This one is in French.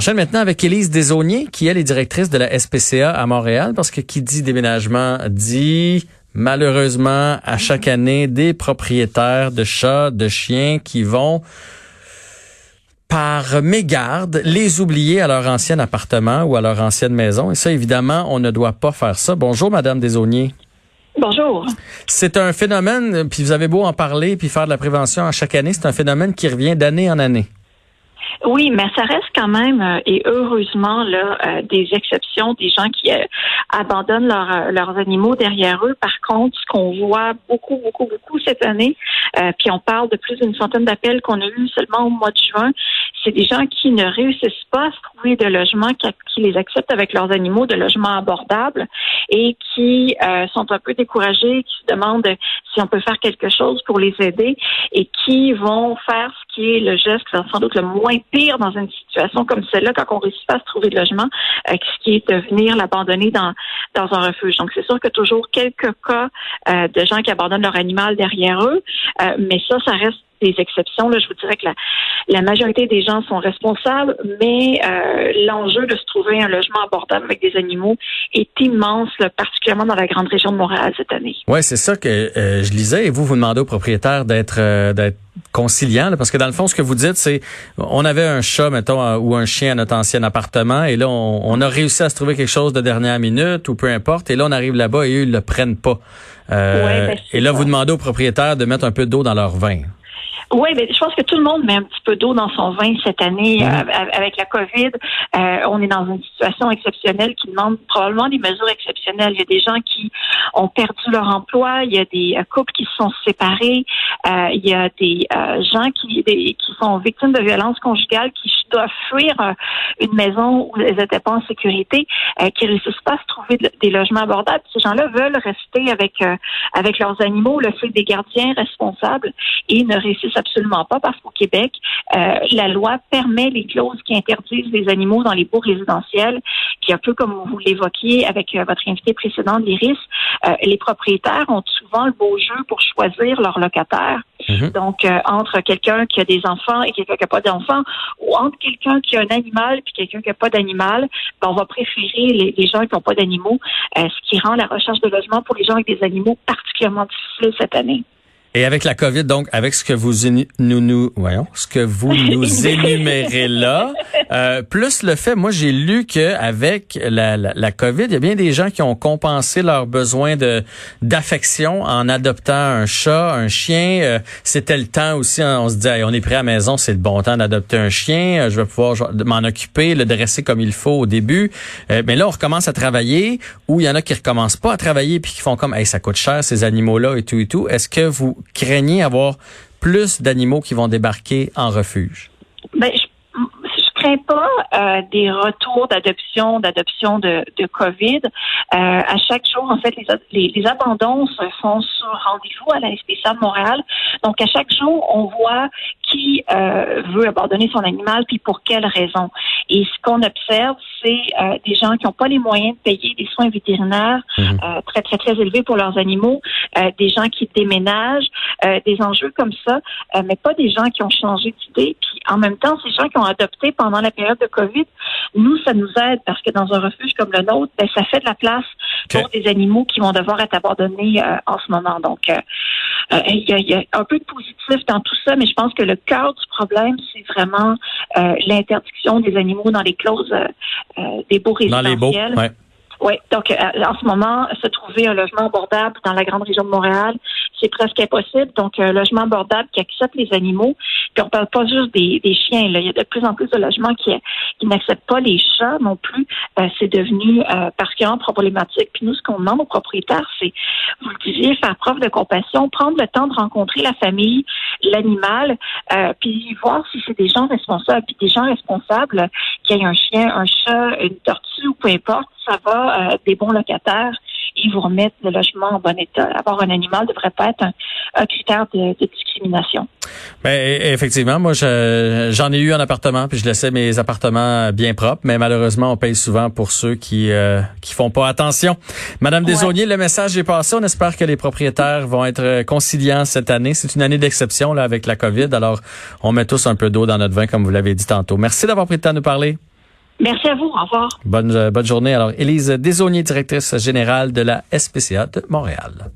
Enchaîne maintenant avec Élise Desauniers, qui elle est directrice de la SPCA à Montréal, parce que qui dit déménagement dit malheureusement à chaque année des propriétaires de chats, de chiens qui vont par mégarde les oublier à leur ancien appartement ou à leur ancienne maison. Et ça, évidemment, on ne doit pas faire ça. Bonjour, Madame Desauniers. Bonjour. C'est un phénomène, puis vous avez beau en parler, puis faire de la prévention à chaque année, c'est un phénomène qui revient d'année en année. Oui, mais ça reste quand même, euh, et heureusement, là, euh, des exceptions, des gens qui euh, abandonnent leurs animaux derrière eux. Par contre, ce qu'on voit beaucoup, beaucoup, beaucoup cette année, puis on parle de plus d'une centaine d'appels qu'on a eu seulement au mois de juin, c'est des gens qui ne réussissent pas à se trouver de logement qui, qui les acceptent avec leurs animaux, de logements abordables, et qui sont un peu découragés, qui se demandent si on peut faire quelque chose pour les aider, et qui vont faire ce qui le geste sans doute le moins pire dans une situation comme celle-là quand on réussit pas à se trouver de logement, euh, qui est de venir l'abandonner dans, dans un refuge. Donc, c'est sûr que toujours quelques cas euh, de gens qui abandonnent leur animal derrière eux, euh, mais ça, ça reste des exceptions. Là, je vous dirais que la, la majorité des gens sont responsables, mais euh, l'enjeu de se trouver un logement abordable avec des animaux est immense, particulièrement dans la grande région de Montréal cette année. Oui, c'est ça que euh, je lisais. Et vous, vous demandez aux propriétaires d'être euh, d'être conciliant, parce que dans le fond, ce que vous dites, c'est on avait un chat, mettons, ou un chien à notre ancien appartement, et là, on, on, a réussi à se trouver quelque chose de dernière minute, ou peu importe, et là, on arrive là-bas et eux, ils le prennent pas. Euh, ben, et là, vous demandez aux propriétaires de mettre un peu d'eau dans leur vin. Oui, mais je pense que tout le monde met un petit peu d'eau dans son vin cette année mhm. euh, avec la COVID. Euh, on est dans une situation exceptionnelle qui demande probablement des mesures exceptionnelles. Il y a des gens qui ont perdu leur emploi, il y a des euh, couples qui se sont séparés, euh, il y a des euh, gens qui, des, qui sont victimes de violences conjugales qui doivent fuir une maison où elles n'étaient pas en sécurité, qui ne réussissent pas à se trouver des logements abordables. Ces gens-là veulent rester avec avec leurs animaux, le fait des gardiens responsables et ne réussissent absolument pas parce qu'au Québec, euh, la loi permet les clauses qui interdisent les animaux dans les baux résidentiels, qui un peu comme vous l'évoquiez avec euh, votre invité précédent, l'Iris, euh, les propriétaires ont souvent le beau jeu pour choisir leur locataire. Mhm. Donc, entre quelqu'un qui a des enfants et quelqu'un qui n'a pas d'enfants, ou entre quelqu'un qui a un animal et quelqu'un qui n'a pas d'animal, ben, on va préférer les, gens qui n'ont pas d'animaux, ce qui rend la recherche de logement pour les gens avec des animaux particulièrement difficile cette année. Et avec la COVID, donc, avec ce que vous nous, nous voyons, ce que vous nous énumérez là, euh, plus le fait, moi j'ai lu que avec la, la, la, COVID, il y a bien des gens qui ont compensé leurs besoins de d'affection en adoptant un chat, un chien. Euh, c'était le temps aussi, hein, on se dit, on est prêt à la maison, c'est le bon temps d'adopter un chien. Euh, je vais pouvoir m'en occuper, le dresser comme il faut au début. mais là, on recommence à travailler, ou il y en a qui recommencent pas à travailler puis qui font comme, hey, ça coûte cher ces animaux là et tout et tout. Est-ce que vous craignez avoir plus d'animaux qui vont débarquer en refuge? Ben, je, crains pas euh, des retours d'adoption, d'adoption de, COVID. Euh, à chaque jour, en fait, les, abandons se font sur rendez-vous à la de Montréal. Donc, à chaque jour, on voit qui euh, veut abandonner son animal, puis pour quelles raisons. Et ce qu'on observe, c'est euh, des gens qui n'ont pas les moyens de payer des soins vétérinaires mhm. euh, très, très, très élevés pour leurs animaux, euh, des gens qui déménagent, des enjeux comme ça, mais pas des gens qui ont changé d'idée. Puis en même temps, ces gens qui ont adopté pendant la période de COVID, nous, ça nous aide parce que dans un refuge comme le nôtre, ben, ça fait de la place pour des animaux qui vont devoir être abandonnés en ce moment. Donc, il y, a, y, a, un peu de positif dans tout ça, mais je pense que le cœur du problème, c'est vraiment l'interdiction des animaux dans les clauses euh, des baux résidentiels. Dans les Oui, donc en ce moment, se trouver un logement abordable dans la grande région de Montréal, c'est presque impossible. Donc, un logement abordable qui accepte les animaux. Puis on parle pas juste des, chiens. Il y a de plus en plus de logements qui, qui n'acceptent pas les chats non plus. c'est devenu euh, particulièrement problématique. Puis nous, ce qu'on demande aux propriétaires, c'est, vous le disiez, faire preuve de compassion, prendre le temps de rencontrer la famille, l'animal, euh, puis voir si c'est des gens responsables, puis des gens responsables, qu'il y ait un chien, un chat, une tortue ou peu importe, ça va, euh, des bons locataires ils vous remettent le logement en bon état. Avoir un animal ne devrait pas être un, critère de, discrimination. Ben, effectivement, moi, j'en ai eu un appartement, puis je laissais mes appartements bien propres, mais malheureusement, on paye souvent pour ceux qui euh, qui font pas attention. Madame ouais. le message est passé. On espère que les propriétaires vont être conciliants cette année. C'est une année d'exception là avec la COVID, alors on met tous un peu d'eau dans notre vin, comme vous l'avez dit tantôt. Merci d'avoir pris le temps de nous parler. Merci à vous. Au revoir. Bonne, euh, bonne journée. Alors, Élise Desaunier, directrice générale de la SPCA de Montréal.